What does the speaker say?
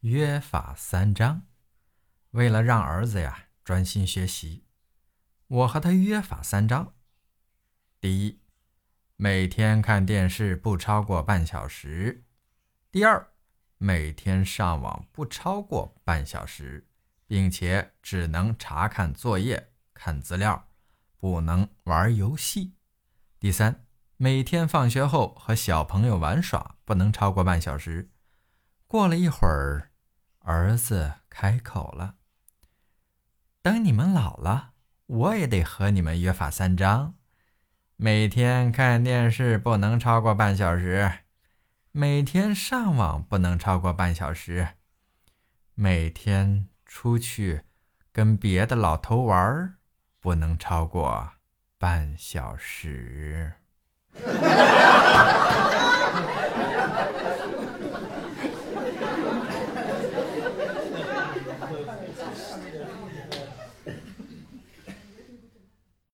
约法三章。为了让儿子呀专心学习，我和他约法三章：第一，每天看电视不超过半小时；第二，每天上网不超过半小时，并且只能查看作业、看资料，不能玩游戏；第三，每天放学后和小朋友玩耍不能超过半小时。过了一会儿。儿子开口了：“等你们老了，我也得和你们约法三章。每天看电视不能超过半小时，每天上网不能超过半小时，每天出去跟别的老头玩不能超过半小时。” Yeah.